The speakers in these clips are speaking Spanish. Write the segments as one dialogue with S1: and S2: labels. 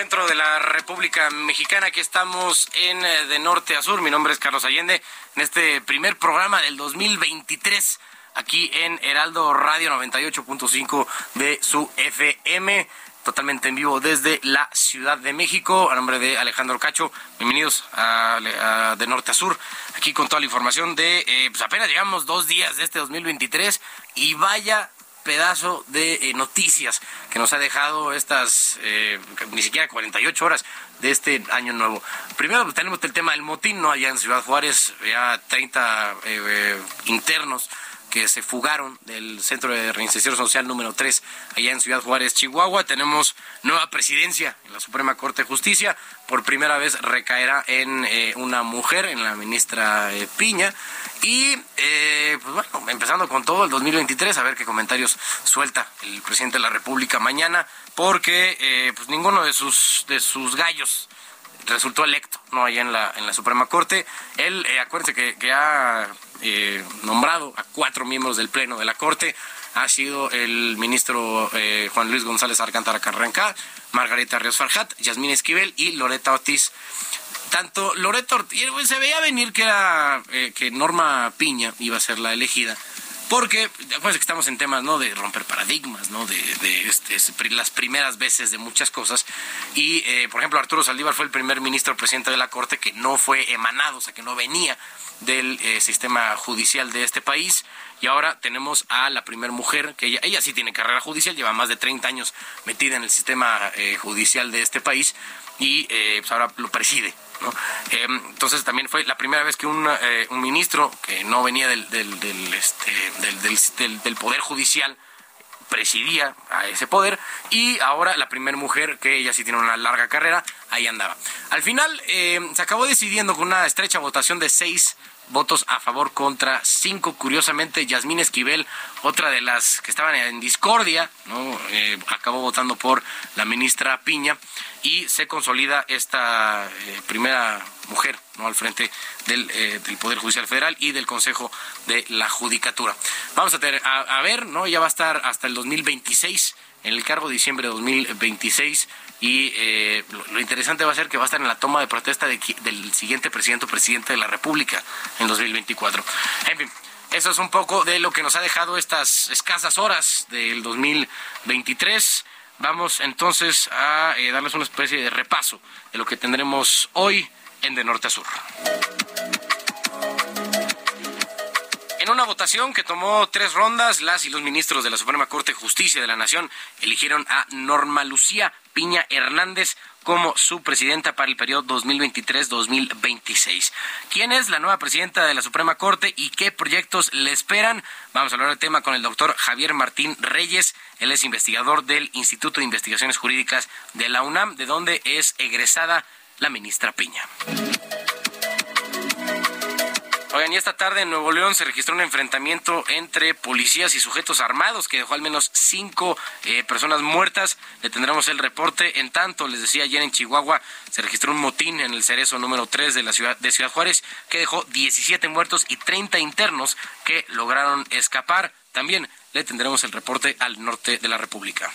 S1: Centro de la República Mexicana. Aquí estamos en eh, de norte a sur. Mi nombre es Carlos Allende. En este primer programa del 2023, aquí en Heraldo Radio 98.5 de su FM. Totalmente en vivo desde la Ciudad de México. A nombre de Alejandro Cacho, bienvenidos a, De Norte a Sur. Aquí con toda la información de. eh, pues apenas llegamos dos días de este 2023 y vaya pedazo de eh, noticias que nos ha dejado estas eh, ni siquiera 48 horas de este año nuevo. Primero pues, tenemos el tema del motín, ¿no? Allá en Ciudad Juárez, ya 30 eh, eh, internos que se fugaron del Centro de Reinserción Social número 3 allá en Ciudad Juárez, Chihuahua. Tenemos nueva presidencia en la Suprema Corte de Justicia. Por primera vez recaerá en eh, una mujer, en la ministra eh, Piña. Y, eh, pues bueno, empezando con todo el 2023, a ver qué comentarios suelta el presidente de la República mañana, porque pues ninguno de sus, de sus gallos resultó electo, ¿no? Allá en la, en la Suprema Corte. Él, eh, acuérdense que, que ha eh, nombrado a cuatro miembros del Pleno de la Corte. Ha sido el ministro eh, Juan Luis González Alcántara Carranca, Margarita Ríos Farjat, Yasmín Esquivel y Loreta Ortiz. Tanto Loreto Ortiz, eh, se veía venir que era eh, que Norma Piña iba a ser la elegida. Porque, acuérdense que estamos en temas, ¿no? De romper paradigmas, ¿no? De, este, las primeras veces de muchas cosas. Y, eh, por ejemplo, Arturo Saldívar fue el primer ministro presidente de la Corte que no fue emanado, o sea, que no venía del eh, sistema judicial de este país. Y ahora tenemos a la primer mujer, que ella, ella sí tiene carrera judicial, lleva más de 30 años metida en el sistema eh, judicial de este país y eh, pues ahora lo preside. ¿no? Eh, entonces también fue la primera vez que un, eh, un ministro que no venía del, del, del, este, del Poder Judicial presidía a ese poder y ahora la primera mujer que ella sí tiene una larga carrera ahí andaba al final eh, se acabó decidiendo con una estrecha votación de seis votos a favor contra cinco curiosamente Yasmín Esquivel otra de las que estaban en discordia no Eh, acabó votando por la ministra Piña y se consolida esta eh, primera mujer no al frente del, eh, del Poder Judicial Federal y del Consejo de la Judicatura. Vamos a, tener, a, ver, ¿no? Ya va a estar hasta el 2026 en el cargo, diciembre de 2026, y eh, lo, lo interesante va a ser que va a estar en la toma de protesta de del siguiente presidente o presidente de la República en 2024. En fin. Eso es un poco de lo que nos ha dejado estas escasas horas del 2023. Vamos entonces a eh, darles una especie de repaso de lo que tendremos hoy en De Norte a Sur. En una votación que tomó tres rondas, las y los ministros de la Suprema Corte de Justicia de la Nación eligieron a Norma Lucía Piña Hernández como su presidenta para el periodo 2023-2026. ¿Quién es la nueva presidenta de la Suprema Corte y qué proyectos le esperan? Vamos a hablar del tema con el doctor Javier Martín Reyes. Él es investigador del Instituto de Investigaciones Jurídicas de la UNAM, de donde es egresada la ministra Piña. Oigan, y esta tarde en Nuevo León se registró un enfrentamiento entre policías y sujetos armados que dejó al menos cinco eh, personas muertas. Le tendremos el reporte. En tanto, les decía ayer en Chihuahua, se registró un motín en el cerezo número 3 de la ciudad de Ciudad Juárez que dejó 17 muertos y 30 internos que lograron escapar. También le tendremos el reporte al norte de la República.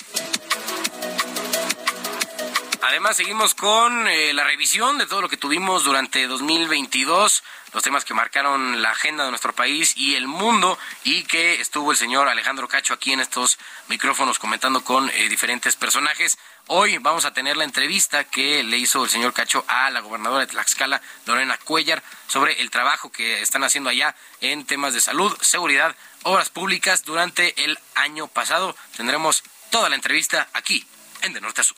S1: Además, seguimos con eh, la revisión de todo lo que tuvimos durante 2022, los temas que marcaron la agenda de nuestro país y el mundo, y que estuvo el señor Alejandro Cacho aquí en estos micrófonos comentando con eh, diferentes personajes. Hoy vamos a tener la entrevista que le hizo el señor Cacho a la gobernadora de Tlaxcala, Lorena Cuellar, sobre el trabajo que están haciendo allá en temas de salud, seguridad, obras públicas durante el año pasado. Tendremos toda la entrevista aquí en De Norte a Sur.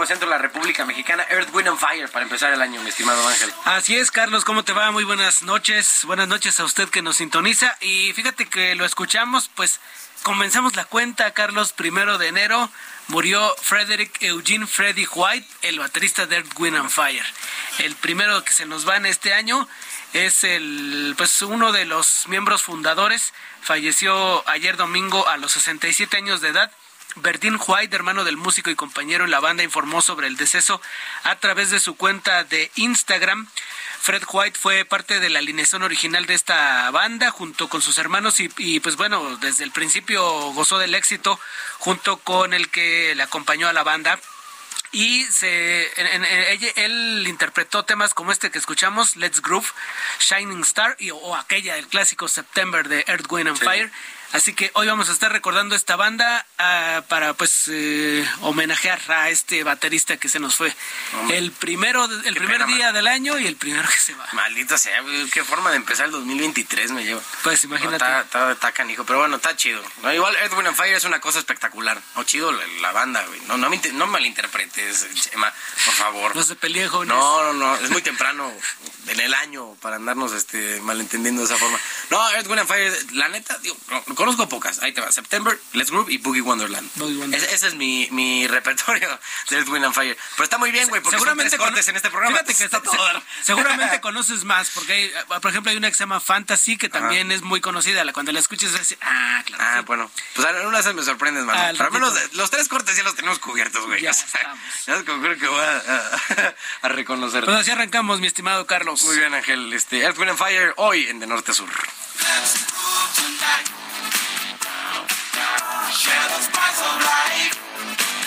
S1: Tiempo centro de la República Mexicana, Earth, Wind and Fire, para empezar el año, mi estimado Ángel.
S2: Así es, Carlos, ¿cómo te va? Muy buenas noches, buenas noches a usted que nos sintoniza. Y fíjate que lo escuchamos, pues comenzamos la cuenta, Carlos, primero de enero, murió Frederick Eugene Freddy White, el baterista de Earth, Wind and Fire. El primero que se nos va en este año es el, pues uno de los miembros fundadores, falleció ayer domingo a los 67 años de edad Bertín White, hermano del músico y compañero en la banda, informó sobre el deceso a través de su cuenta de Instagram. Fred White fue parte de la alineación original de esta banda junto con sus hermanos y, pues bueno, desde el principio gozó del éxito junto con el que le acompañó a la banda. Y se, él interpretó temas como este que escuchamos, Let's Groove, Shining Star y, o aquella, el clásico September de Earth, Wind and Fire. Así que hoy vamos a estar recordando esta banda uh, para pues eh, homenajear a este baterista que se nos fue. el primero, el primer día del año y el primero que se va.
S1: Maldito sea, qué forma de empezar el 2023 me llevo.
S2: Pues imagínate.
S1: está, está, canijo, pero bueno, está chido. igual Edwin and Fire es una cosa espectacular. O chido la, banda, güey. No, no, me, no malinterpretes, Chema, por favor.
S2: No se peleen, jóvenes.
S1: No, no, no, es muy temprano en el año para andarnos este, malentendiendo de esa forma. No, Edwin and Fire, la neta, digo, conozco pocas. Ahí te va. September, Let's Groove y Boogie Wonderland. Ese, es mi, mi repertorio de Earth, Wind and Fire. Pero está muy bien, güey, porque seguramente son tres en este programa.
S2: Fíjate que está todo. seguramente conoces más, porque hay, por ejemplo hay una que se llama Fantasy, que también es muy conocida. Cuando la escuches, es ah, claro.
S1: Ah, bueno. Pues a una vez me sorprendes, mano. Pero al menos los tres cortes ya los tenemos cubiertos, güey.
S2: Ya estamos.
S1: Ya creo que voy a, a, reconocer.
S2: Pues así arrancamos, mi estimado Carlos.
S1: Muy bien, Ángel. Este, Earth, Wind and Fire, hoy en De Norte a Sur. Share the spice of life.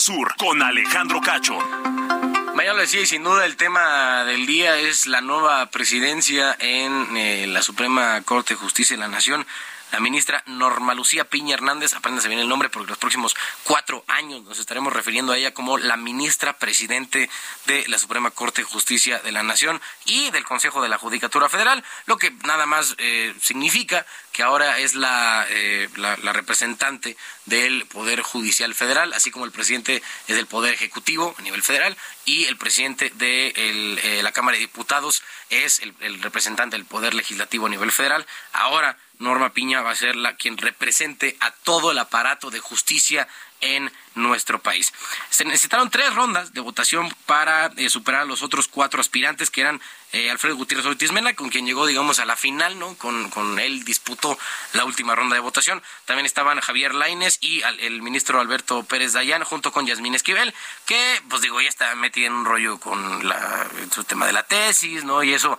S3: Sur, con Alejandro Cacho.
S1: Lo decía, y sin duda el tema del día es la nueva presidencia en eh, la Suprema Corte de Justicia de la Nación la ministra Norma Lucía Piña Hernández, apréndase bien el nombre porque los próximos cuatro años nos estaremos refiriendo a ella como la ministra presidente de la Suprema Corte de Justicia de la Nación y del Consejo de la Judicatura Federal, lo que nada más eh, significa que ahora es eh, la, la, representante del Poder Judicial Federal, así como el presidente es del Poder Ejecutivo a nivel federal y el presidente de eh, la Cámara de Diputados es el, el representante del Poder Legislativo a nivel federal. Ahora Norma Piña va a ser la quien represente a todo el aparato de justicia en nuestro país. Se necesitaron tres rondas de votación para eh, superar a los otros cuatro aspirantes que eran eh, Alfredo Gutiérrez Ortiz Mena, con quien llegó, digamos, a la final, ¿no? Con, con él disputó la última ronda de votación. También estaban Javier Laines y el ministro Alberto Pérez Dayán, junto con Yasmín Esquivel, que, pues digo, ya está metida en un rollo con la, su tema de la tesis, ¿no? Y eso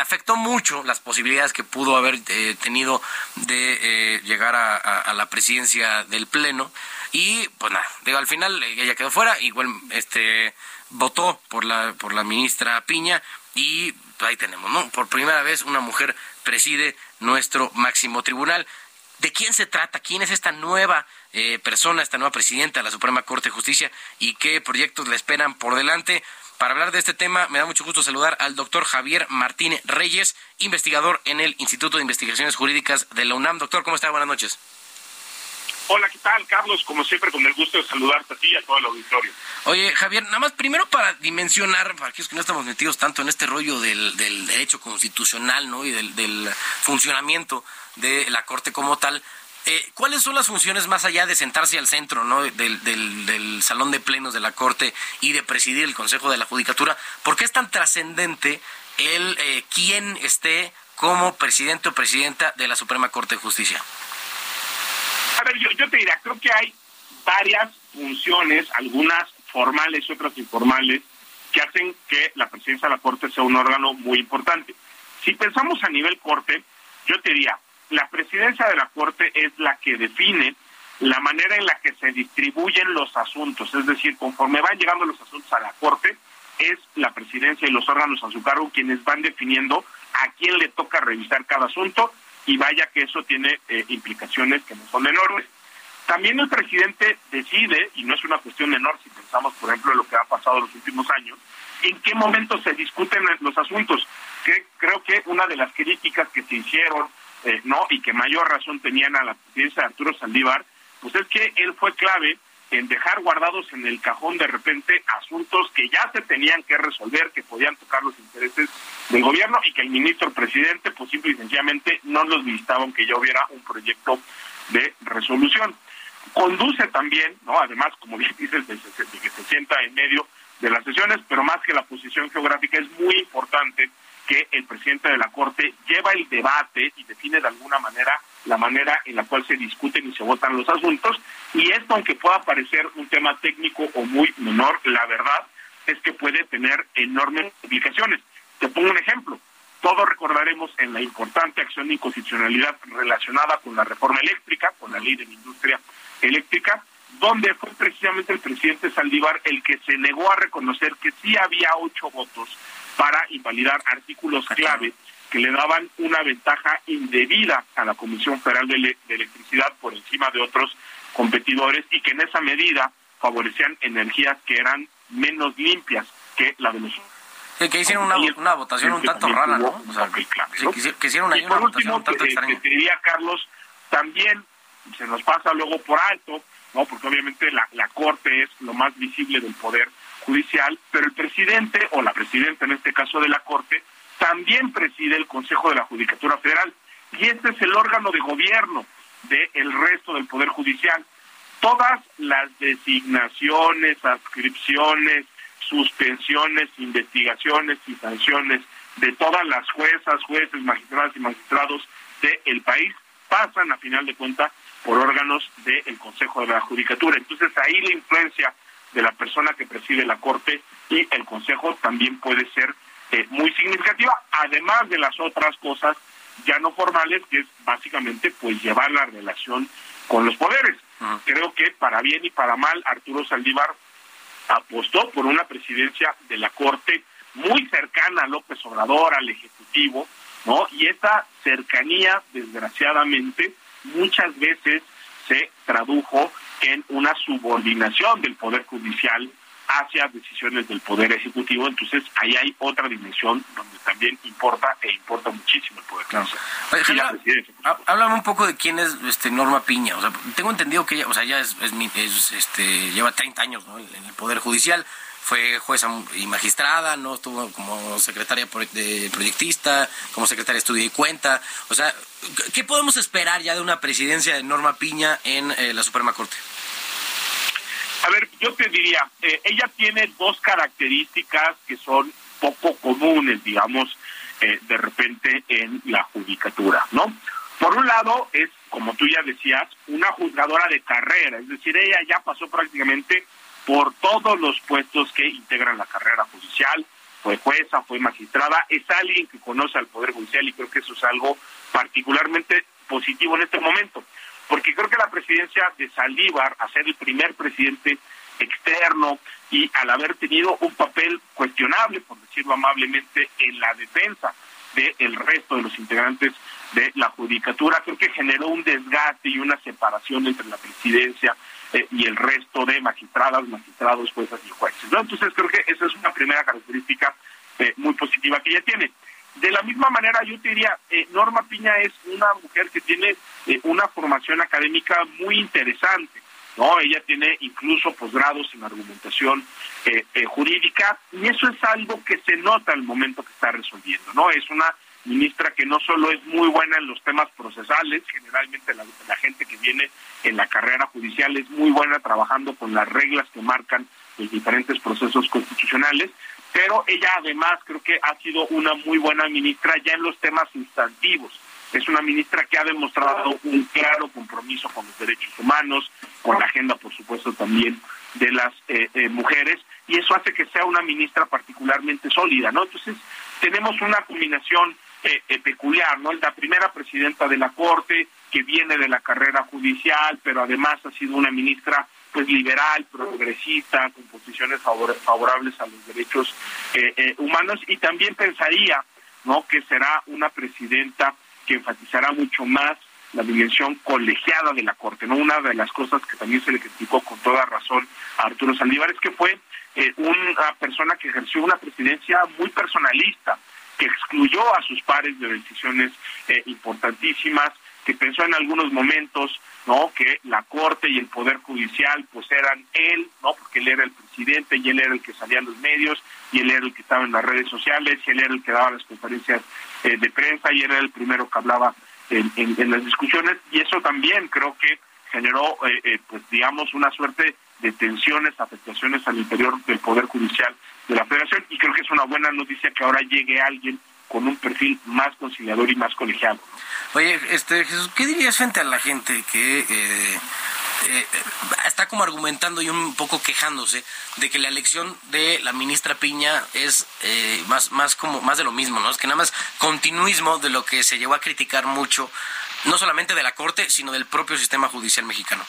S1: afectó mucho las posibilidades que pudo haber tenido de llegar a la presidencia del Pleno. Y pues nada, digo, al final ella quedó fuera, igual este votó por la por la ministra Piña y ahí tenemos, ¿no? Por primera vez una mujer preside nuestro máximo tribunal. ¿De quién se trata? ¿Quién es esta nueva eh, persona, esta nueva presidenta de la Suprema Corte de Justicia y qué proyectos le esperan por delante? Para hablar de este tema, me da mucho gusto saludar al doctor Javier Martínez Reyes, investigador en el Instituto de Investigaciones Jurídicas de la UNAM. Doctor, ¿cómo está? Buenas noches.
S4: Hola, ¿qué tal, Carlos? Como siempre, con el gusto de saludarte a ti y a todo el auditorio.
S1: Oye, Javier, nada más primero para dimensionar, para aquellos que no estamos metidos tanto en este rollo del, derecho constitucional ¿no? y del, funcionamiento de la Corte como tal, eh, ¿cuáles son las funciones más allá de sentarse al centro ¿no? del, salón de plenos de la Corte y de presidir el Consejo de la Judicatura? ¿Por qué es tan trascendente el eh, quién esté como presidente o presidenta de la Suprema Corte de Justicia?
S4: A ver, yo, yo te diría, creo que hay varias funciones, algunas formales y otras informales, que hacen que la presidencia de la Corte sea un órgano muy importante. Si pensamos a nivel Corte, yo te diría, la presidencia de la Corte es la que define la manera en la que se distribuyen los asuntos, es decir, conforme van llegando los asuntos a la Corte, es la presidencia y los órganos a su cargo quienes van definiendo a quién le toca revisar cada asunto y vaya que eso tiene eh, implicaciones que no son enormes. También el presidente decide, y no es una cuestión menor si pensamos, por ejemplo, en lo que ha pasado en los últimos años, en qué momento se discuten los asuntos. Que creo que una de las críticas que se hicieron, eh, no, y que mayor razón tenían a la presidencia de Arturo Saldívar, pues es que él fue clave en dejar guardados en el cajón de repente asuntos que ya se tenían que resolver, que podían tocar los intereses del gobierno y que el ministro presidente pues simple y sencillamente no los visitaba aunque ya hubiera un proyecto de resolución. Conduce también, no además, como bien dices, de, que se sienta en medio de las sesiones, pero más que la posición geográfica es muy importante que el presidente de la Corte lleva el debate y define de alguna manera la manera en la cual se discuten y se votan los asuntos. Y esto, aunque pueda parecer un tema técnico o muy menor, la verdad es que puede tener enormes implicaciones. Te pongo un ejemplo. Todos recordaremos en la importante acción de inconstitucionalidad relacionada con la reforma eléctrica, con la ley de la industria eléctrica, donde fue precisamente el presidente Saldívar el que se negó a reconocer que sí había ocho votos para invalidar artículos clave que le daban una ventaja indebida a la Comisión Federal de, Electricidad por encima de otros competidores y que en esa medida favorecían energías que eran menos limpias que la de los
S1: que hicieron una, votación un tanto rara, ¿no? O sea, que, hicieron una,
S4: por último, un tanto extraña. te diría, Carlos, también se nos pasa luego por alto, ¿no? Porque obviamente la, la Corte es lo más visible del Poder Judicial, pero el presidente, o la presidenta en este caso de la Corte, también preside el Consejo de la Judicatura Federal y este es el órgano de gobierno del resto del Poder Judicial. Todas las designaciones, adscripciones, suspensiones, investigaciones y sanciones de todas las juezas, jueces, magistradas y magistrados del país pasan a final de cuentas por órganos del Consejo de la Judicatura. Entonces ahí la influencia de la persona que preside la Corte y el Consejo también puede ser eh, muy significativa, además de las otras cosas ya no formales, que es básicamente pues llevar la relación con los poderes. Creo que para bien y para mal Arturo Saldívar apostó por una presidencia de la Corte muy cercana a López Obrador, al Ejecutivo, ¿no? Y esa cercanía, desgraciadamente, muchas veces se tradujo en una subordinación del Poder Judicial hacia decisiones del Poder Ejecutivo. Entonces, ahí hay otra dimensión donde también importa e importa muchísimo el Poder
S1: Judicial. Háblame un poco de quién es este Norma Piña. O sea, tengo entendido que ella, o sea, ya es, es, este, lleva 30 años en el Poder Judicial fue jueza y magistrada, no estuvo como secretaria de proyectista, como secretaria de estudio y cuenta. O sea, ¿qué podemos esperar ya de una presidencia de Norma Piña en eh, la Suprema Corte?
S4: A ver, yo te diría, eh, ella tiene dos características que son poco comunes, digamos, eh, de repente en la judicatura, ¿no? Por un lado, es, como tú ya decías, una juzgadora de carrera, es decir, ella ya pasó prácticamente por todos los puestos que integran la carrera judicial, fue jueza, fue magistrada, es alguien que conoce al Poder Judicial y creo que eso es algo particularmente positivo en este momento, porque creo que la presidencia de Saldívar, a ser el primer presidente externo y al haber tenido un papel cuestionable, por decirlo amablemente, en la defensa del resto de los integrantes de la judicatura, creo que generó un desgaste y una separación entre la presidencia eh, y el resto de magistradas, magistrados, juezas y jueces. ¿no? Entonces creo que esa es una primera característica eh, muy positiva que ella tiene. De la misma manera, yo te diría, eh, Norma Piña es una mujer que tiene una formación académica muy interesante. ¿no? Ella tiene incluso posgrados en argumentación jurídica y eso es algo que se nota al momento que está resolviendo. no Es una ministra que no solo es muy buena en los temas procesales, generalmente la, gente que viene en la carrera judicial es muy buena trabajando con las reglas que marcan los diferentes procesos constitucionales, pero ella además creo que ha sido una muy buena ministra ya en los temas instantivos. Es una ministra que ha demostrado un claro compromiso con los derechos humanos, con la agenda, por supuesto, también de las eh, eh, mujeres, y eso hace que sea una ministra particularmente sólida, ¿no? Entonces, tenemos una combinación eh, eh, peculiar, ¿no? La primera presidenta de la Corte, que viene de la carrera judicial, pero además ha sido una ministra pues liberal, progresista, con posiciones favorables a los derechos eh, humanos y también pensaría, ¿no? Que será una presidenta que enfatizará mucho más la dimensión colegiada de la Corte, ¿no? Una de las cosas que también se le criticó con toda razón a Arturo Saldívar es que fue una persona que ejerció una presidencia muy personalista, que excluyó a sus pares de decisiones eh, importantísimas, que pensó en algunos momentos no que la corte y el poder judicial pues eran él no porque él era el presidente y él era el que salía a los medios y él era el que estaba en las redes sociales y él era el que daba las conferencias eh, de prensa y él era el primero que hablaba en, en, las discusiones. Y eso también creo que generó eh, pues digamos una suerte de tensiones afectaciones al interior del poder judicial de la federación y creo que es una buena noticia que ahora llegue alguien con un perfil más conciliador y más colegiado.
S1: Oye, este Jesús, ¿qué dirías frente a la gente que eh, eh, está como argumentando y un poco quejándose de que la elección de la ministra Piña es eh, más más como más de lo mismo, ¿no? Es que nada más continuismo de lo que se llevó a criticar mucho, no solamente de la corte, sino del propio sistema judicial mexicano.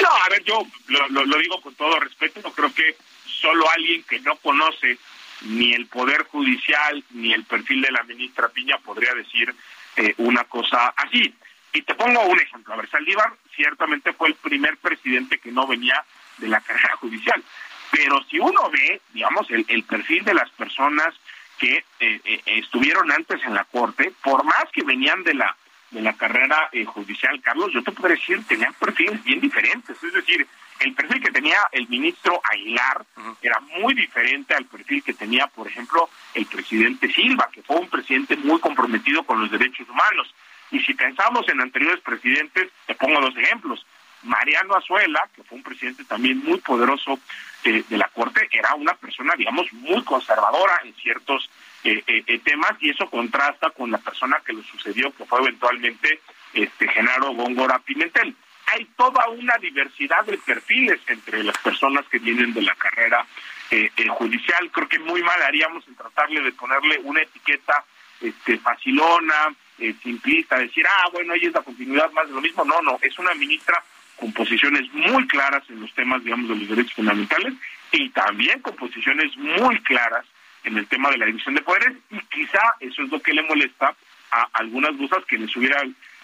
S4: No, a ver, yo lo, digo con todo respeto, no creo que solo alguien que no conoce ni el Poder Judicial ni el perfil de la ministra Piña podría decir eh, una cosa así. Y te pongo un ejemplo. A ver, Saldívar ciertamente fue el primer presidente que no venía de la carrera judicial. Pero si uno ve, digamos, el, el perfil de las personas que eh, eh, estuvieron antes en la Corte, por más que venían de la de la carrera judicial, Carlos, yo te puedo decir, tenían perfiles bien diferentes. Es decir, el perfil que tenía el ministro Aguilar era muy diferente al perfil que tenía, por ejemplo, el presidente Silva, que fue un presidente muy comprometido con los derechos humanos. Y si pensamos en anteriores presidentes, te pongo dos ejemplos. Mariano Azuela, que fue un presidente también muy poderoso eh, de la Corte, era una persona, digamos, muy conservadora en ciertos eh, eh, temas y eso contrasta con la persona que lo sucedió, que fue eventualmente este Genaro Góngora Pimentel hay toda una diversidad de perfiles entre las personas que vienen de la carrera eh, eh, judicial. Creo que muy mal haríamos en tratarle de ponerle una etiqueta este, facilona, eh, simplista, decir, ah, bueno, ella es la continuidad más de lo mismo. No, no, es una ministra con posiciones muy claras en los temas, digamos, de los derechos fundamentales y también con posiciones muy claras en el tema de la división de poderes y quizá eso es lo que le molesta a algunas cosas que les hubiera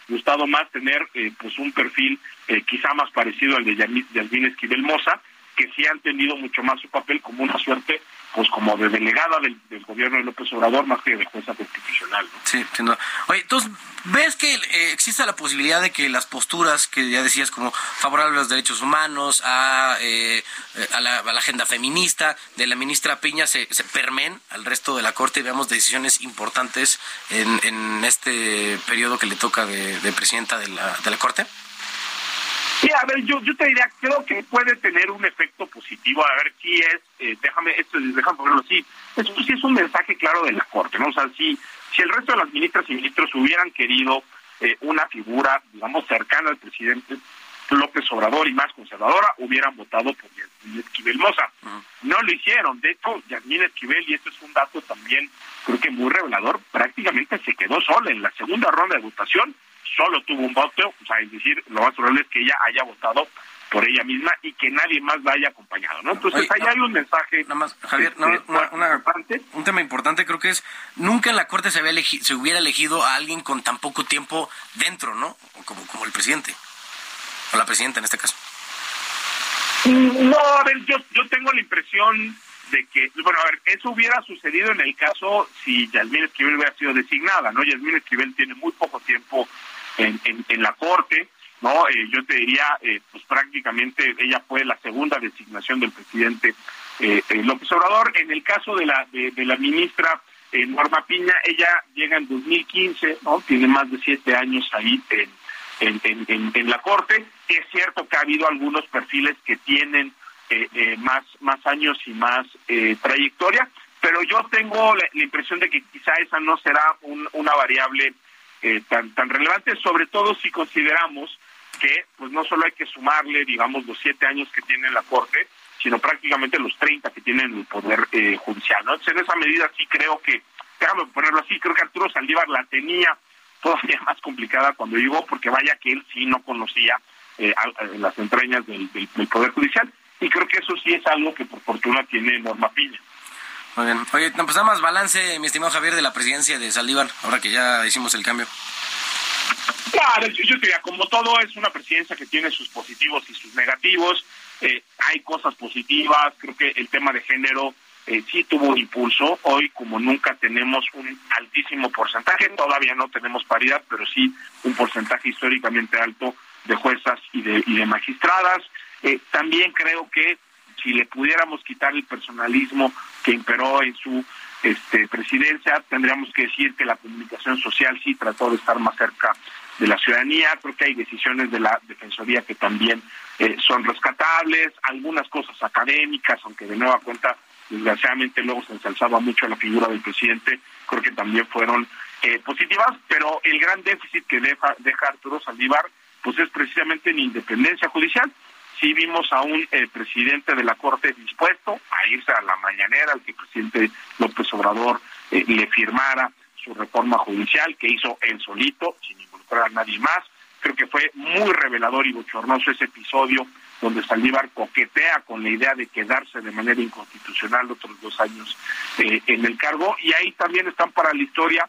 S4: gustado más tener eh, pues un perfil eh, quizá más parecido al de Yasmín Esquivel Moza, que sí han tenido mucho más su papel como una suerte pues como de delegada del, gobierno de López Obrador más que de jueza constitucional.
S1: Sí, Oye, entonces, ¿ves que eh, existe la posibilidad de que las posturas que ya decías como favorables a los derechos humanos, a, eh, a, la, agenda feminista de la ministra Piña se, se permen al resto de la Corte y veamos decisiones importantes en, en este periodo que le toca de, de presidenta de la, de la Corte?
S4: Sí, a ver, yo, yo te diría, creo que puede tener un efecto positivo. A ver si es, eh, déjame, esto, déjame ponerlo así. Esto sí es un mensaje claro de la Corte, ¿no? O sea, si, si el resto de las ministras y ministros hubieran querido eh, una figura, digamos, cercana al presidente López Obrador y más conservadora, hubieran votado por Yasmín Esquivel Moza. No lo hicieron. De hecho, Yasmín Esquivel, y esto es un dato también, creo que muy revelador, prácticamente se quedó sola en la segunda ronda de votación solo tuvo un voto, o sea, es decir, lo más probable es que ella haya votado por ella misma y que nadie más la haya acompañado, ¿no? Entonces ahí hay un mensaje.
S1: Nada más, Javier, este, un tema importante creo que es nunca en la corte se había se hubiera elegido a alguien con tan poco tiempo dentro, ¿no? Como como el presidente o la presidenta en este caso.
S4: No, a ver, yo yo tengo la impresión de que, bueno, a ver, eso hubiera sucedido en el caso si Yasmín Esquivel hubiera sido designada, ¿no? Yasmín Esquivel tiene muy poco tiempo en, la Corte, ¿no? Eh, yo te diría, eh, pues prácticamente ella fue la segunda designación del presidente eh, López Obrador. En el caso de la, de, la ministra Norma Piña, ella llega en 2015, ¿no? Tiene más de siete años ahí en, en, en, la Corte. Es cierto que ha habido algunos perfiles que tienen más, más años y más trayectoria, pero yo tengo la, impresión de que quizá esa no será una variable eh, tan, tan relevante, sobre todo si consideramos que pues no solo hay que sumarle, digamos, los siete años que tiene la Corte, sino prácticamente los 30 que tiene el Poder eh, Judicial. ¿no? Entonces, en esa medida sí creo que, déjame ponerlo así, creo que Arturo Saldívar la tenía todavía más complicada cuando llegó, porque vaya que él sí no conocía eh, las entrañas del, del, Poder Judicial, y creo que eso sí es algo que por fortuna tiene Norma Piña.
S1: Muy bien. Oye, pues nada más balance, mi estimado Javier, de la presidencia de Saldívar, ahora que ya hicimos el cambio.
S4: Claro, yo, diría, como todo es una presidencia que tiene sus positivos y sus negativos, eh, hay cosas positivas, creo que el tema de género eh, sí tuvo un impulso, hoy como nunca tenemos un altísimo porcentaje, todavía no tenemos paridad, pero sí un porcentaje históricamente alto de juezas y de, y de magistradas. Eh, también creo que si le pudiéramos quitar el personalismo que imperó en su este, presidencia, tendríamos que decir que la comunicación social sí trató de estar más cerca de la ciudadanía. Creo que hay decisiones de la Defensoría que también eh, son rescatables, algunas cosas académicas, aunque de nueva cuenta, desgraciadamente luego se ensalzaba mucho la figura del presidente, creo que también fueron eh, positivas, pero el gran déficit que deja, deja Arturo Saldívar, pues es precisamente en independencia judicial sí vimos a un eh, presidente de la Corte dispuesto a irse a la mañanera, al que el presidente López Obrador eh, le firmara su reforma judicial, que hizo él solito, sin involucrar a nadie más. Creo que fue muy revelador y bochornoso ese episodio donde Saldívar coquetea con la idea de quedarse de manera inconstitucional otros dos años eh, en el cargo. Y ahí también están para la historia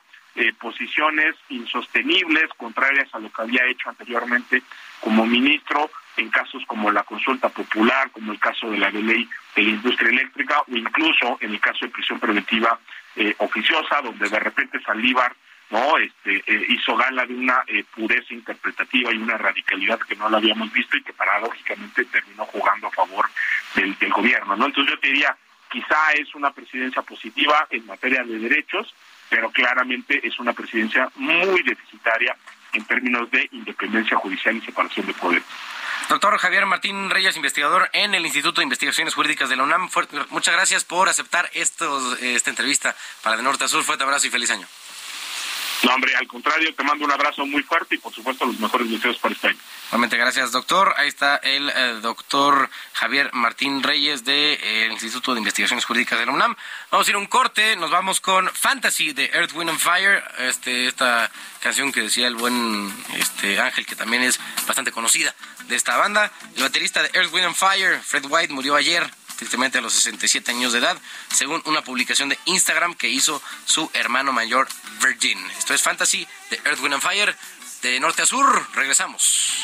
S4: posiciones insostenibles, contrarias a lo que había hecho anteriormente como ministro, en casos como la consulta popular, como el caso de la ley de la industria eléctrica, o incluso en el caso de prisión preventiva eh, oficiosa, donde de repente Saldívar no este eh, hizo gala de una eh, pureza interpretativa y una radicalidad que no la habíamos visto y que paradójicamente terminó jugando a favor del, gobierno no entonces yo te diría quizá es una presidencia positiva en materia de derechos pero claramente es una presidencia muy deficitaria en términos de independencia judicial y separación de poderes.
S1: Doctor Javier Martín Reyes, investigador en el Instituto de Investigaciones Jurídicas de la UNAM, muchas gracias por aceptar estos, esta entrevista para De Norte a Sur. Fuerte abrazo y feliz año.
S4: No, hombre, al contrario, te mando un abrazo muy fuerte y por supuesto los mejores deseos para este año.
S1: Realmente gracias, doctor. Ahí está el eh, doctor Javier Martín Reyes del de, eh, Instituto de Investigaciones Jurídicas de la UNAM. Vamos a ir a un corte, nos vamos con Fantasy de Earth, Wind and Fire, este, esta canción que decía el buen este, Ángel, que también es bastante conocida de esta banda. El baterista de Earth, Wind and Fire, Fred White, murió ayer tristemente a los 67 años de edad, según una publicación de Instagram que hizo su hermano mayor Virgin. Esto es Fantasy de Earth, Wind and Fire. De norte a sur, regresamos.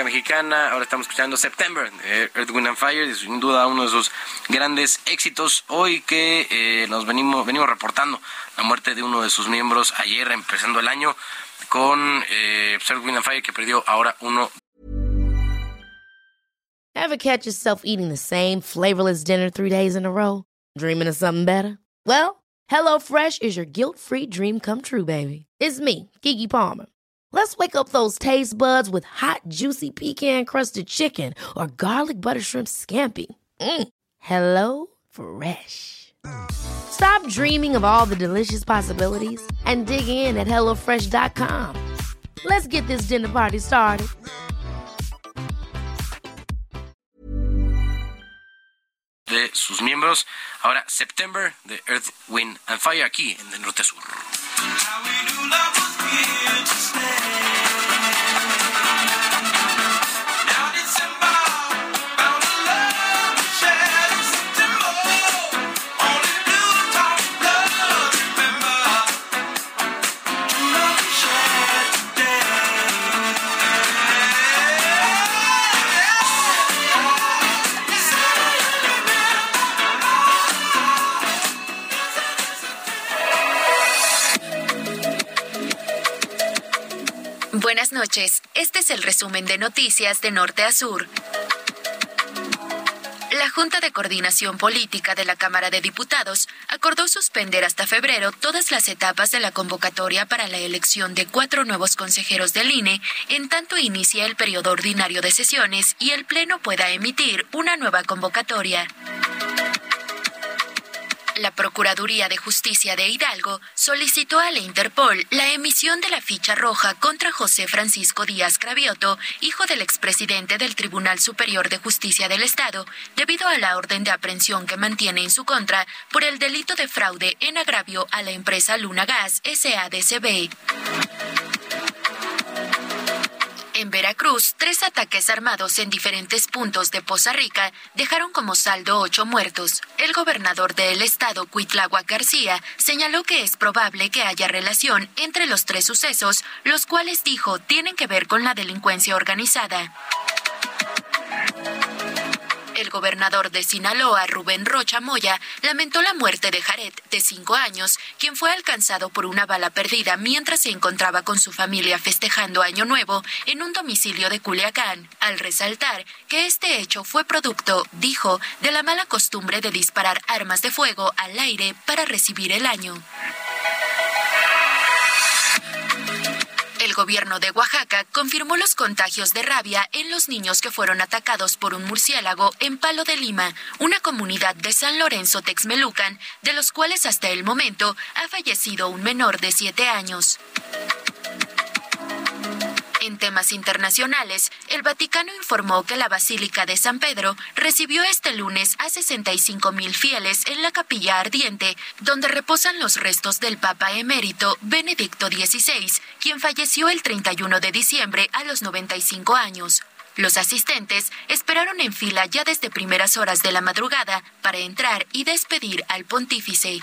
S1: Mexicana. Ahora estamos escuchando September de Earth, Wind and Fire, y sin duda uno de sus grandes éxitos. Hoy que eh, nos venimos, venimos reportando la muerte de uno de sus miembros ayer, empezando el año, con eh, Earth, Wind and Fire, que perdió ahora uno.
S5: Ever catch yourself eating the same flavorless dinner three days in a row? Dreaming of something better? Well, HelloFresh is your guilt-free dream come true, baby. It's me, Kiki Palmer. Let's wake up those taste buds with hot, juicy pecan crusted chicken or garlic butter shrimp scampi. Mm. Hello Fresh. Stop dreaming of all the delicious possibilities and dig in at HelloFresh.com. Let's get this dinner party started.
S1: De sus miembros, ahora September de Earth, Wind and Fire aquí en el Norte Sur.
S6: Buenas noches, este es el resumen de noticias de norte a sur. La Junta de Coordinación Política de la Cámara de Diputados acordó suspender hasta febrero todas las etapas de la convocatoria para la elección de cuatro nuevos consejeros del INE, en tanto inicia el periodo ordinario de sesiones y el Pleno pueda emitir una nueva convocatoria. La Procuraduría de Justicia de Hidalgo solicitó a la Interpol la emisión de la ficha roja contra José Francisco Díaz Cravioto, hijo del expresidente del Tribunal Superior de Justicia del Estado, debido a la orden de aprehensión que mantiene en su contra por el delito de fraude en agravio a la empresa Luna Gas SADCB. En Veracruz, tres ataques armados en diferentes puntos de Poza Rica dejaron como saldo ocho muertos. El gobernador del estado, Cuitlagua García, señaló que es probable que haya relación entre los tres sucesos, los cuales dijo tienen que ver con la delincuencia organizada. El gobernador de Sinaloa, Rubén Rocha Moya, lamentó la muerte de Jared, de cinco años, quien fue alcanzado por una bala perdida mientras se encontraba con su familia festejando Año Nuevo en un domicilio de Culiacán, al resaltar que este hecho fue producto, dijo, de la mala costumbre de disparar armas de fuego al aire para recibir el año. El gobierno de Oaxaca confirmó los contagios de rabia en los niños que fueron atacados por un murciélago en Palo de Lima, una comunidad de San Lorenzo Texmelucan, de los cuales hasta el momento ha fallecido un menor de siete años. Temas internacionales, el Vaticano informó que la Basílica de San Pedro recibió este lunes a 65 mil fieles en la capilla ardiente, donde reposan los restos del Papa emérito Benedicto XVI, quien falleció el 31 de diciembre a los 95 años. Los asistentes esperaron en fila ya desde primeras horas de la madrugada para entrar y despedir al pontífice.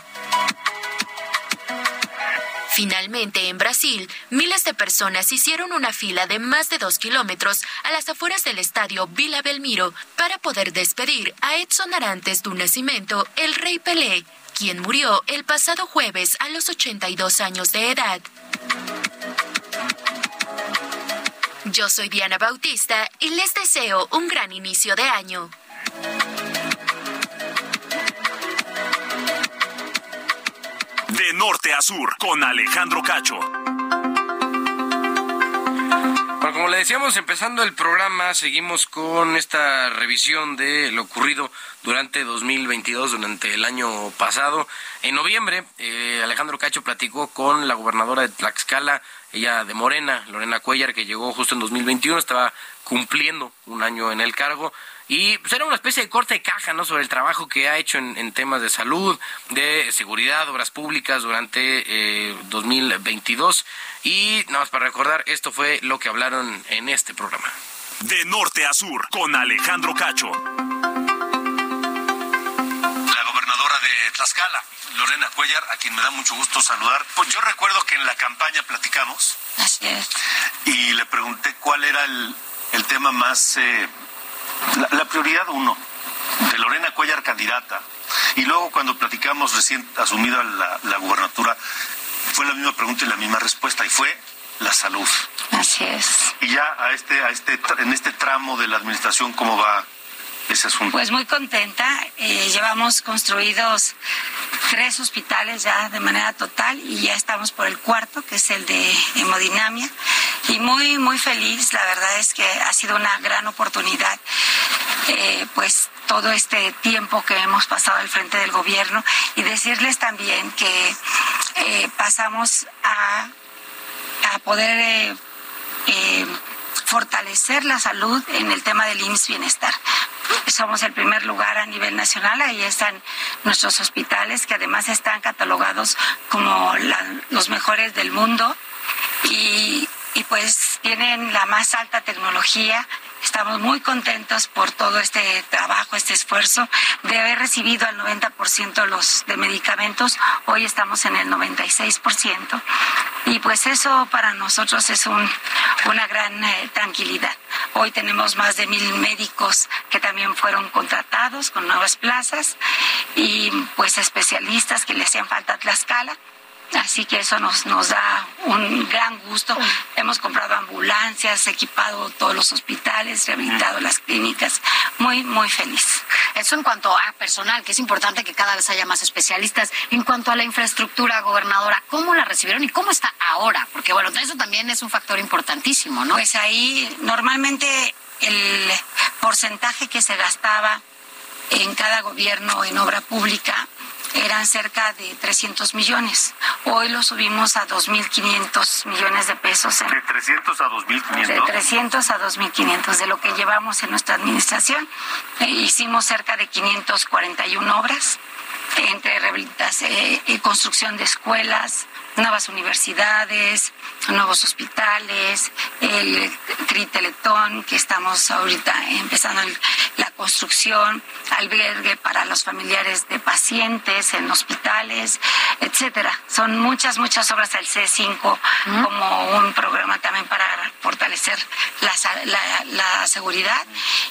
S6: Finalmente, en Brasil, miles de personas hicieron una fila de más de dos kilómetros a las afueras del estadio Vila Belmiro para poder despedir a Edson Arantes do Nascimento, el rey Pelé, quien murió el pasado jueves a los 82 años de edad. Yo soy Diana Bautista y les deseo un gran inicio de año.
S3: Norte a sur, con Alejandro Cacho.
S1: Bueno, como le decíamos, empezando el programa, seguimos con esta revisión de lo ocurrido durante 2022, durante el año pasado. En noviembre, eh, Alejandro Cacho platicó con la gobernadora de Tlaxcala, ella de Morena, Lorena Cuellar, que llegó justo en 2021, estaba cumpliendo un año en el cargo. Y pues era una especie de corte de caja, ¿no? Sobre el trabajo que ha hecho en, temas de salud, de seguridad, obras públicas durante eh, 2022. Y nada más para recordar, esto fue lo que hablaron en este programa.
S3: De norte a sur, con Alejandro Cacho. La
S7: gobernadora de Tlaxcala, Lorena Cuellar, a quien me da mucho gusto saludar. Pues yo recuerdo que en la campaña platicamos.
S8: Así es.
S7: Y le pregunté cuál era el, el tema más... Eh, la, la, prioridad uno, de Lorena Cuellar candidata. Y luego cuando platicamos recién asumida la, la gubernatura, fue la misma pregunta y la misma respuesta, y fue la salud.
S8: Así es.
S7: Y ya a este, a este, en este tramo de la administración, ¿cómo va
S8: Pues muy contenta. Eh, llevamos construidos tres hospitales ya de manera total y ya estamos por el cuarto, que es el de hemodinamia. Y muy, muy feliz. La verdad es que ha sido una gran oportunidad. Eh, pues todo este tiempo que hemos pasado al frente del gobierno y decirles también que eh, pasamos a, poder fortalecer la salud en el tema del IMSS Bienestar. Somos el primer lugar a nivel nacional, ahí están nuestros hospitales que además están catalogados como los mejores del mundo. Y, y pues tienen la más alta tecnología Estamos muy contentos por todo este trabajo, este esfuerzo de haber recibido al 90% los de medicamentos. Hoy estamos en el 96%. Y pues eso para nosotros es un, una gran eh, tranquilidad. Hoy tenemos más de mil médicos que también fueron contratados con nuevas plazas y pues especialistas que le hacían falta a Tlaxcala. Así que eso nos, nos da un gran gusto. Hemos comprado ambulancias, equipado todos los hospitales, rehabilitado las clínicas. Muy, muy feliz.
S9: Eso en cuanto a personal, que es importante que cada vez haya más especialistas. En cuanto a la infraestructura, gobernadora, ¿cómo la recibieron y cómo está ahora? Porque bueno, eso también es un factor importantísimo, ¿no?
S8: Pues ahí normalmente el porcentaje que se gastaba en cada gobierno en obra pública eran cerca de 300 millones. Hoy lo subimos a 2.500 millones de pesos.
S7: ¿De 300 a 2.500?
S8: De 300 a 2.500, de lo que llevamos en nuestra administración. Eh, hicimos cerca de 541 obras entre rehabilitación, eh, y construcción de escuelas, nuevas universidades, nuevos hospitales, el CRI-Teletón, que estamos ahorita empezando la construcción, albergue para los familiares de pacientes en hospitales, etcétera. Son muchas, muchas obras del C5 como un programa también para fortalecer la, la, seguridad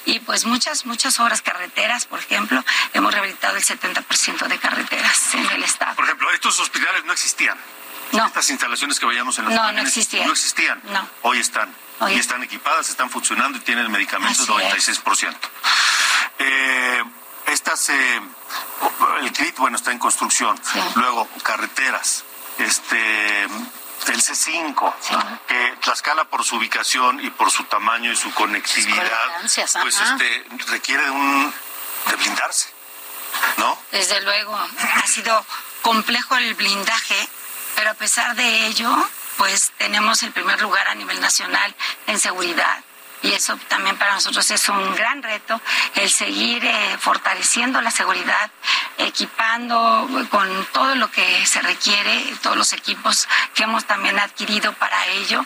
S8: y pues muchas, muchas obras carreteras, por ejemplo, hemos rehabilitado el 70% de carreteras en el estado.
S7: Por ejemplo, estos hospitales no existían.
S8: No.
S7: Estas instalaciones que veíamos en las
S8: No, no existían.
S7: No existían.
S8: No.
S7: Hoy están. Hoy. Y están equipadas, están funcionando y tienen el medicamento 96%. Eh, estas, eh, el CRIT, bueno, está en construcción. Luego, carreteras. Este el C5, que Tlaxcala por su ubicación y por su tamaño y su conectividad, pues este requiere de un de blindarse, ¿no?
S8: Desde luego, ha sido complejo el blindaje pero a pesar de ello, pues tenemos el primer lugar a nivel nacional en seguridad. Y eso también para nosotros es un gran reto, el seguir eh, fortaleciendo la seguridad, equipando con todo lo que se requiere, todos los equipos que hemos también adquirido para ello.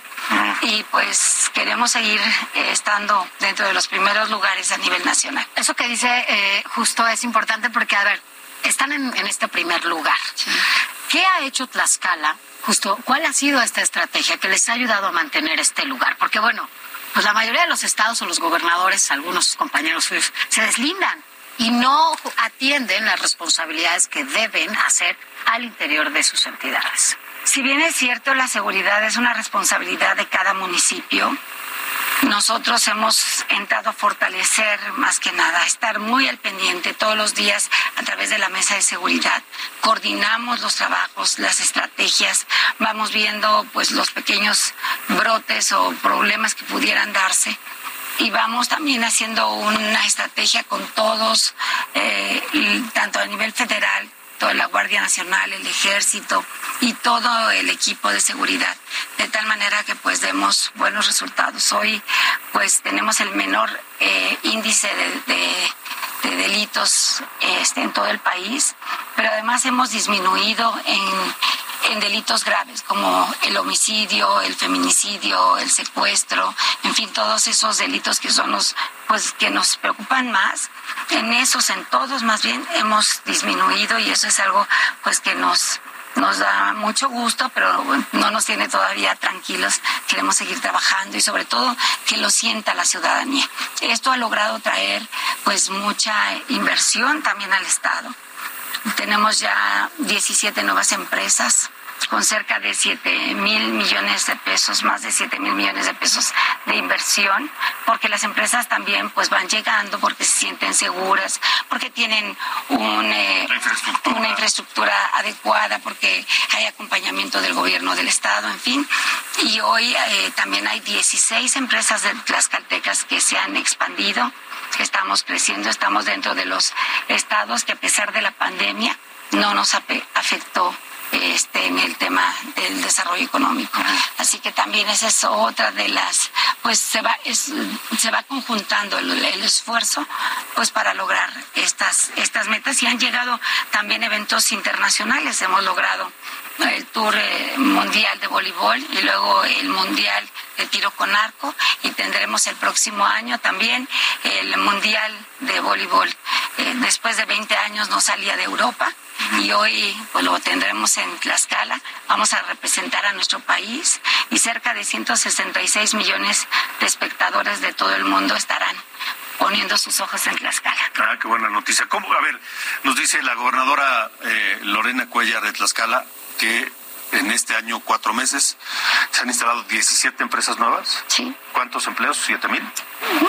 S8: Y pues queremos seguir eh, estando dentro de los primeros lugares a nivel nacional.
S9: Eso que dice eh, justo es importante porque, a ver, están en, este primer lugar. ¿Qué ha hecho Tlaxcala? Justo, ¿cuál ha sido esta estrategia que les ha ayudado a mantener este lugar? Porque bueno, pues la mayoría de los estados o los gobernadores, algunos compañeros suyos, se deslindan y no atienden las responsabilidades que deben hacer al interior de sus entidades.
S8: Si bien es cierto, la seguridad es una responsabilidad de cada municipio, nosotros hemos entrado a fortalecer más que nada, estar muy al pendiente todos los días a través de la mesa de seguridad. Coordinamos los trabajos, las estrategias, vamos viendo pues los pequeños brotes o problemas que pudieran darse y vamos también haciendo una estrategia con todos, eh, tanto a nivel federal la Guardia Nacional, el Ejército y todo el equipo de seguridad, de tal manera que pues demos buenos resultados. Hoy pues tenemos el menor eh, índice de, delitos este, en todo el país, pero además hemos disminuido en en delitos graves como el homicidio, el feminicidio, el secuestro, en fin, todos esos delitos que son los pues que nos preocupan más. En esos, en todos más bien hemos disminuido y eso es algo pues que nos nos da mucho gusto, pero no nos tiene todavía tranquilos. Queremos seguir trabajando y sobre todo que lo sienta la ciudadanía. Esto ha logrado traer pues mucha inversión también al Estado. Tenemos ya 17 nuevas empresas con cerca de 7 mil millones de pesos, más de 7 mil millones de pesos de inversión, porque las empresas también pues van llegando porque se sienten seguras, porque tienen eh, una infraestructura adecuada, porque hay acompañamiento del gobierno del Estado, en fin. Y hoy eh, también hay 16 empresas de Tlaxcaltecas que se han expandido, estamos creciendo, estamos dentro de los estados que a pesar de la pandemia no nos afectó este, en el tema del desarrollo económico. Así que también esa es otra de las, pues se va, se va conjuntando el, esfuerzo pues para lograr estas, estas metas y han llegado también eventos internacionales. Hemos logrado el Tour eh, Mundial de Voleibol y luego el Mundial de Tiro con Arco y tendremos el próximo año también el Mundial de Voleibol. Eh, después de 20 años no salía de Europa y hoy pues lo tendremos en Tlaxcala. Vamos a representar a nuestro país y cerca de 166 millones de espectadores de todo el mundo estarán poniendo sus ojos en Tlaxcala.
S7: Ah, qué buena noticia. ¿Cómo? A ver, nos dice la gobernadora eh, Lorena Cuellar de Tlaxcala que en este año cuatro meses se han instalado 17 empresas nuevas.
S8: Sí.
S7: ¿Cuántos empleos? ¿Siete mil?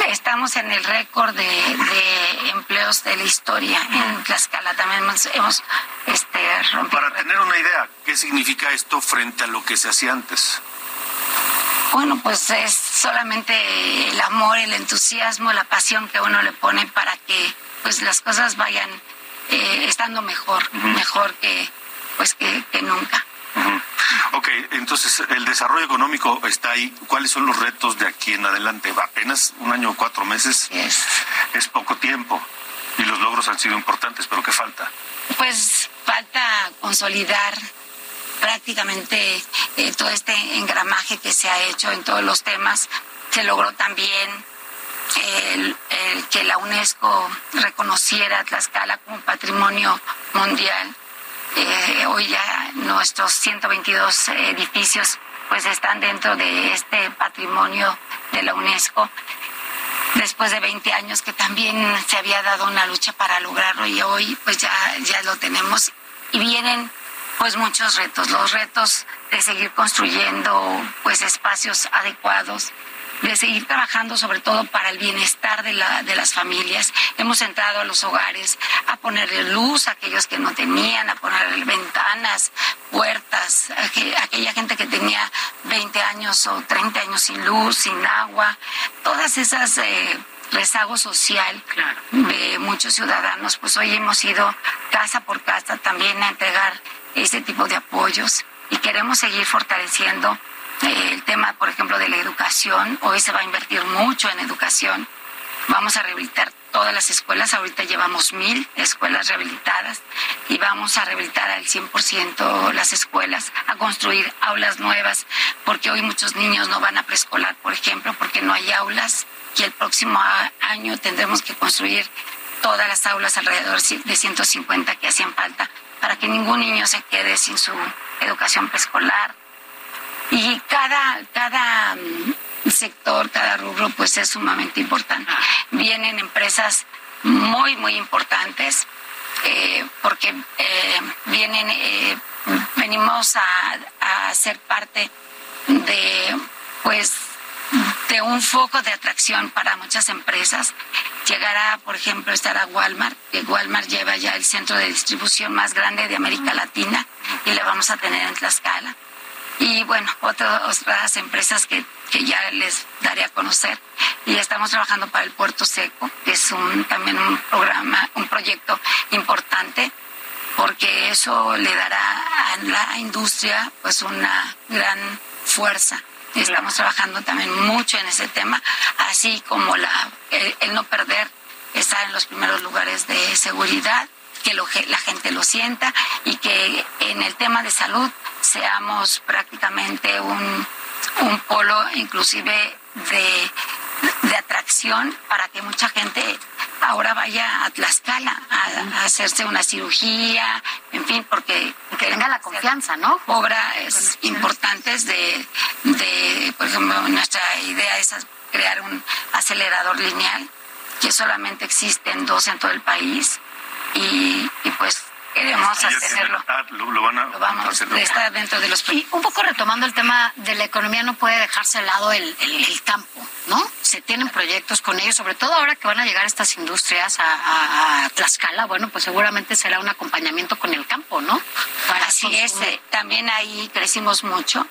S8: Estamos en el récord de, empleos de la historia en Tlaxcala. También hemos, este, rompido.
S7: Para tener una idea, ¿qué significa esto frente a lo que se hacía antes?
S8: Bueno, pues es solamente el amor, el entusiasmo, la pasión que uno le pone para que pues las cosas vayan eh, estando mejor, mejor que pues que, nunca.
S7: Ok, entonces el desarrollo económico está ahí. ¿Cuáles son los retos de aquí en adelante? Apenas un año o cuatro meses es poco tiempo y los logros han sido importantes, pero ¿qué falta?
S8: Pues falta consolidar prácticamente eh, todo este engramaje que se ha hecho en todos los temas. Se logró también el, que la UNESCO reconociera a Tlaxcala como patrimonio mundial. Eh, hoy ya nuestros 122 edificios pues están dentro de este patrimonio de la UNESCO. Después de 20 años que también se había dado una lucha para lograrlo y hoy pues ya ya lo tenemos. Y vienen pues muchos retos, los retos de seguir construyendo pues espacios adecuados, de seguir trabajando sobre todo para el bienestar de, la, de las familias. Hemos entrado a los hogares a ponerle luz a aquellos que no tenían, a ponerle ventanas, puertas, a aquella gente que tenía 20 años o 30 años sin luz, sin agua, todas esas... Eh, rezago social de muchos ciudadanos, pues hoy hemos ido casa por casa también a entregar ese tipo de apoyos y queremos seguir fortaleciendo el tema, por ejemplo, de la educación. Hoy se va a invertir mucho en educación. Vamos a rehabilitar todas las escuelas. Ahorita llevamos mil escuelas rehabilitadas y vamos a rehabilitar al 100% las escuelas, a construir aulas nuevas, porque hoy muchos niños no van a preescolar, por ejemplo, porque no hay aulas y el próximo año tendremos que construir todas las aulas alrededor de 150 que hacían falta para que ningún niño se quede sin su educación preescolar. Y cada, cada mm, sector, cada rubro, pues es sumamente importante. Vienen empresas muy, muy importantes, eh, porque eh, vienen, eh, venimos a, a ser parte de, pues, de un foco de atracción para muchas empresas. Llegará, por ejemplo, estará Walmart, que Walmart lleva ya el centro de distribución más grande de América Latina y la vamos a tener en Tlaxcala. Y bueno, otras empresas que, que ya les daré a conocer. Y estamos trabajando para el Puerto Seco, que es un, también un programa, un proyecto importante porque eso le dará a la industria pues una gran fuerza Estamos trabajando también mucho en ese tema, así como la, el, no perder estar en los primeros lugares de seguridad, que la gente lo sienta y que en el tema de salud seamos prácticamente un, un polo inclusive de de atracción para que mucha gente ahora vaya a Tlaxcala a, hacerse una cirugía, en fin, porque
S9: que tenga la confianza, ¿no?
S8: Obras importantes de, de, por ejemplo, nuestra idea es crear un acelerador lineal que solamente existen dos en todo el país y, y pues queremos tenerlo.
S7: Lo, van a,
S8: vamos, hacer. Está dentro de los
S9: Y un poco retomando el tema de la economía, no puede dejarse al lado el, el, campo, ¿no? Se tienen proyectos con ellos, sobre todo ahora que van a llegar estas industrias a, a, Tlaxcala, bueno, pues seguramente será un acompañamiento con el campo, ¿no?
S8: Para Así es, eh, también ahí crecimos mucho.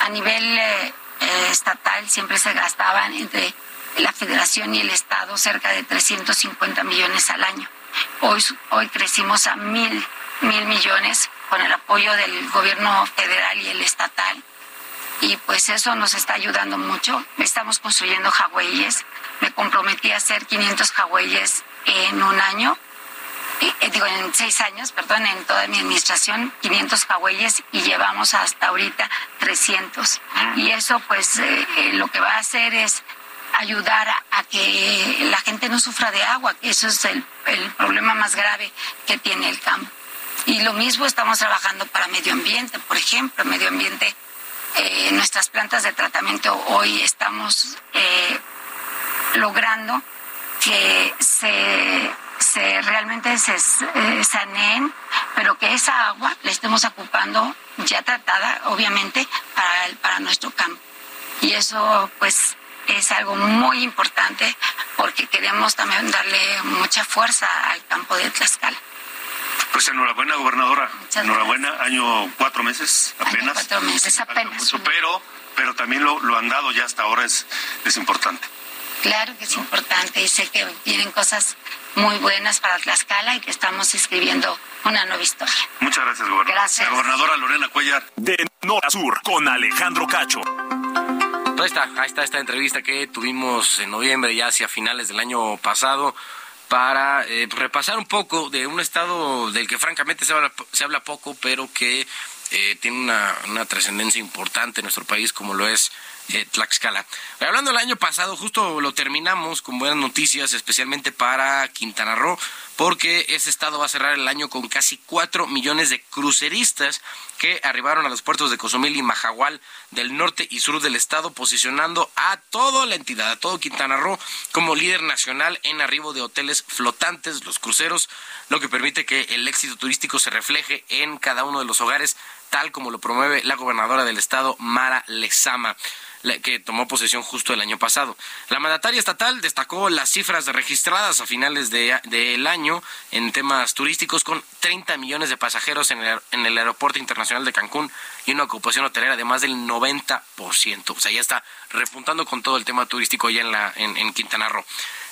S8: A nivel eh, eh, estatal siempre se gastaban entre la federación y el estado cerca de 350 millones al año Hoy, hoy crecimos a mil, mil millones con el apoyo del gobierno federal y el estatal. Y pues eso nos está ayudando mucho. Estamos construyendo jagüeyes. Me comprometí a hacer 500 jagüeyes en un año. Eh, digo, en seis años, perdón, en toda mi administración, 500 jagüeyes y llevamos hasta ahorita 300. Y eso, pues, eh, eh, lo que va a hacer es ayudar a que la gente no sufra de agua, eso es el, problema más grave que tiene el campo. Y lo mismo estamos trabajando para medio ambiente, por ejemplo, medio ambiente, eh, nuestras plantas de tratamiento hoy estamos eh, logrando que se, se realmente se eh, saneen pero que esa agua la estemos ocupando ya tratada, obviamente, para, para nuestro campo. Y eso, pues, es algo muy importante porque queremos también darle mucha fuerza al campo de Tlaxcala.
S7: Pues enhorabuena, gobernadora. enhorabuena, año cuatro meses apenas.
S8: cuatro meses apenas.
S7: pero, pero también lo, lo han dado ya hasta ahora es, es importante.
S8: Claro que es importante y sé que vienen cosas muy buenas para Tlaxcala y que estamos escribiendo una nueva historia.
S7: Muchas gracias, gobernadora.
S8: Gracias.
S7: La gobernadora Lorena Cuellar.
S3: De Norte a Sur, con Alejandro Cacho.
S1: Ahí está, ahí está esta entrevista que tuvimos en noviembre, ya hacia finales del año pasado, para eh, repasar un poco de un estado del que francamente se habla, se habla poco, pero que eh, tiene una, una trascendencia importante en nuestro país, como lo es eh, Tlaxcala. Hablando del año pasado, justo lo terminamos con buenas noticias, especialmente para Quintana Roo, porque ese estado va a cerrar el año con casi 4 millones de cruceristas que arribaron a los puertos de Cozumel y Majahual del norte y sur del estado, posicionando a toda la entidad, a todo Quintana Roo, como líder nacional en arribo de hoteles flotantes, los cruceros, lo que permite que el éxito turístico se refleje en cada uno de los hogares, tal como lo promueve la gobernadora del estado, Mara Lezama que tomó posesión justo el año pasado. La mandataria estatal destacó las cifras registradas a finales del de, año en temas turísticos con 30 millones de pasajeros en el, en el Aeropuerto Internacional de Cancún y una ocupación hotelera de más del 90%. O sea, ya está repuntando con todo el tema turístico ya en, la, en, en Quintana Roo.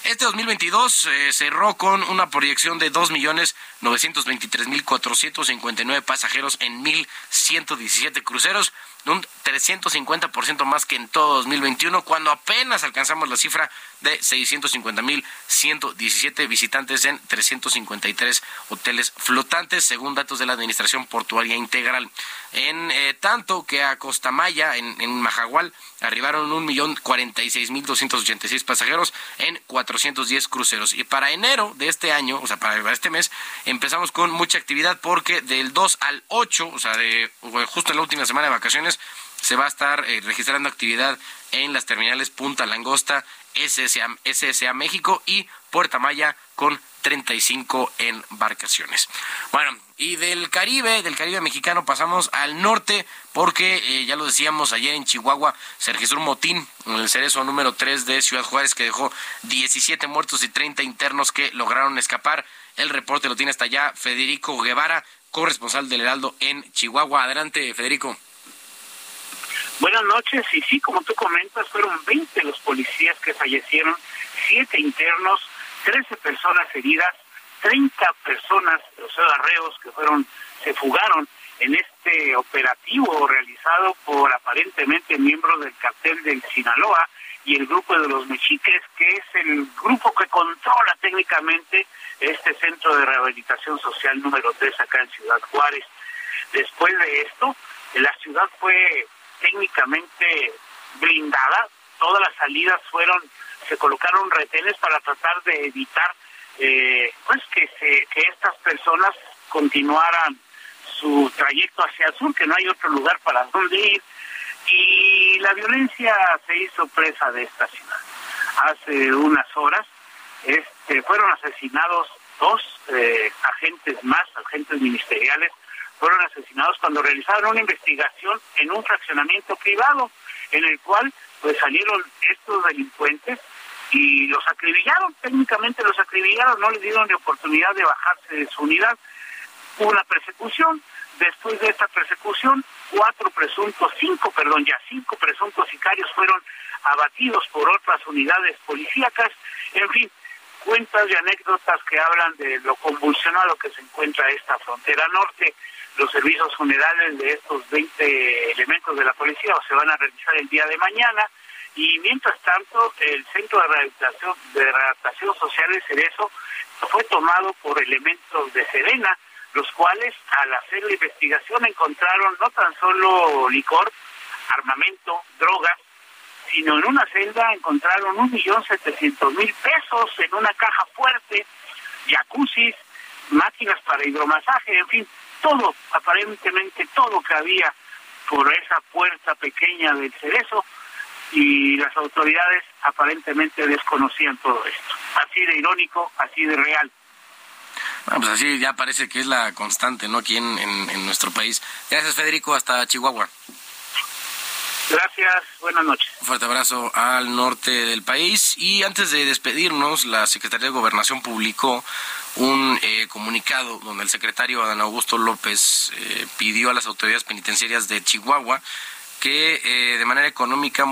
S1: Este 2022 eh, cerró con una proyección de 2.923.459 pasajeros en 1.117 cruceros, un 350% más que en todo 2021, cuando apenas alcanzamos la cifra de 650.117 visitantes en 353 hoteles flotantes, según datos de la Administración Portuaria Integral. En eh, tanto que a Costamaya, en, en Majagual, arribaron 1.046.286 pasajeros en 410 cruceros. Y para enero de este año, o sea, para este mes, empezamos con mucha actividad porque del 2 al 8, o sea, de justo en la última semana de vacaciones, se va a estar eh, registrando actividad en las terminales Punta Langosta, SSA, México y Puerta Maya con 35 embarcaciones. Bueno, y del Caribe, del Caribe mexicano pasamos al norte porque eh, ya lo decíamos ayer en Chihuahua se registró un motín en el cerezo número 3 de Ciudad Juárez que dejó 17 muertos y 30 internos que lograron escapar. El reporte lo tiene hasta allá Federico Guevara, corresponsal del Heraldo en Chihuahua. Adelante, Federico.
S10: Buenas noches, y sí, como tú comentas, fueron 20 los policías que fallecieron, 7 internos, 13 personas heridas, 30 personas, los arreos que fueron, se fugaron en este operativo realizado por aparentemente miembros del cartel del Sinaloa y el grupo de los mexiques, que es el grupo que controla técnicamente este centro de rehabilitación social número 3 acá en Ciudad Juárez. Después de esto, la ciudad fue técnicamente blindada, todas las salidas fueron, se colocaron retenes para tratar de evitar eh, pues que se, que estas personas continuaran su trayecto hacia el sur, que no hay otro lugar para donde ir, y la violencia se hizo presa de esta ciudad. Hace unas horas este, fueron asesinados dos eh, agentes más, agentes ministeriales, fueron asesinados cuando realizaron una investigación en un fraccionamiento privado en el cual pues salieron estos delincuentes y los acribillaron, técnicamente los acribillaron, no les dieron ni oportunidad de bajarse de su unidad. Hubo una persecución, después de esta persecución, cuatro presuntos, cinco, perdón, ya cinco presuntos sicarios fueron abatidos por otras unidades policíacas, en fin, cuentas y anécdotas que hablan de lo convulsionado que se encuentra esta frontera norte los servicios funerales de estos 20 elementos de la policía o se van a realizar el día de mañana. Y mientras tanto el centro de rehabilitación de social de Cerezo fue tomado por elementos de Serena los cuales al hacer la investigación encontraron no tan solo licor armamento drogas sino en una celda encontraron un millón setecientos mil pesos en una caja fuerte jacuzzi máquinas para hidromasaje en fin todo, aparentemente todo que había por esa puerta pequeña del cerezo y las autoridades aparentemente desconocían todo esto. Así de irónico, así de real.
S1: Pues así ya parece que es la constante, ¿no? Aquí en, en nuestro país. Gracias, Federico. Hasta Chihuahua.
S10: Gracias, buenas noches.
S1: Un fuerte abrazo al norte del país. Y antes de despedirnos, la Secretaría de Gobernación publicó un eh, comunicado donde el secretario Adán Augusto López eh, pidió a las autoridades penitenciarias de Chihuahua que eh, de manera económica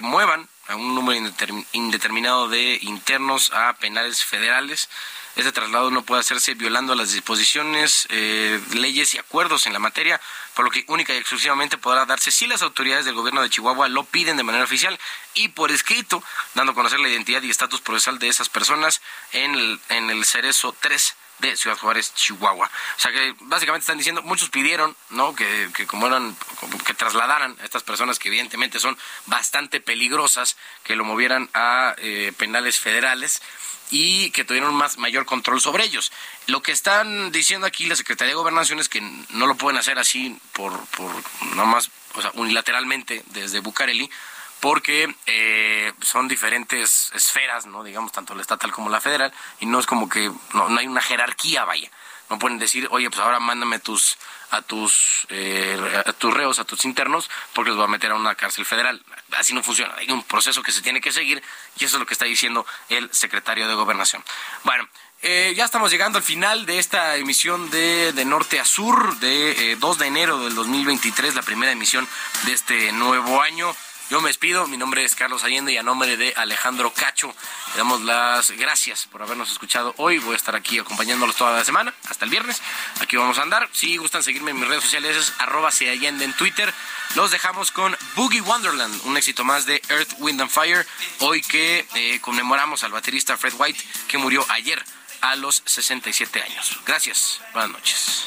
S1: muevan a un número indeterminado de internos a penales federales. Este traslado no puede hacerse violando las disposiciones, eh, leyes y acuerdos en la materia, por lo que única y exclusivamente podrá darse si las autoridades del gobierno de Chihuahua lo piden de manera oficial y por escrito, dando a conocer la identidad y estatus procesal de esas personas en el, en el Cerezo 3 de Ciudad Juárez, Chihuahua. O sea que básicamente están diciendo, muchos pidieron, ¿no? Que, que como eran, que trasladaran a estas personas que evidentemente son bastante peligrosas, que lo movieran a eh, penales federales y que tuvieron más mayor control sobre ellos. Lo que están diciendo aquí la Secretaría de Gobernación es que no lo pueden hacer así por, por más, o sea, unilateralmente desde Bucareli, porque eh, son diferentes esferas, no digamos tanto la estatal como la federal, y no es como que no, hay una jerarquía, vaya. No pueden decir, oye, pues ahora mándame tus a tus eh, a tus reos, a tus internos, porque los va a meter a una cárcel federal. Así no funciona. Hay un proceso que se tiene que seguir y eso es lo que está diciendo el secretario de Gobernación. Bueno, eh, ya estamos llegando al final de esta emisión de, de Norte a Sur, de 2 eh, de enero del 2023, la primera emisión de este nuevo año. Yo me despido, mi nombre es Carlos Allende y a nombre de Alejandro Cacho le damos las gracias por habernos escuchado hoy. Voy a estar aquí acompañándolos toda la semana, hasta el viernes. Aquí vamos a andar. Si gustan seguirme en mis redes sociales es arroba Allende en Twitter. Los dejamos con Boogie Wonderland, un éxito más de Earth, Wind and Fire. Hoy que eh, conmemoramos al baterista Fred White que murió ayer a los 67 años. Gracias, buenas noches.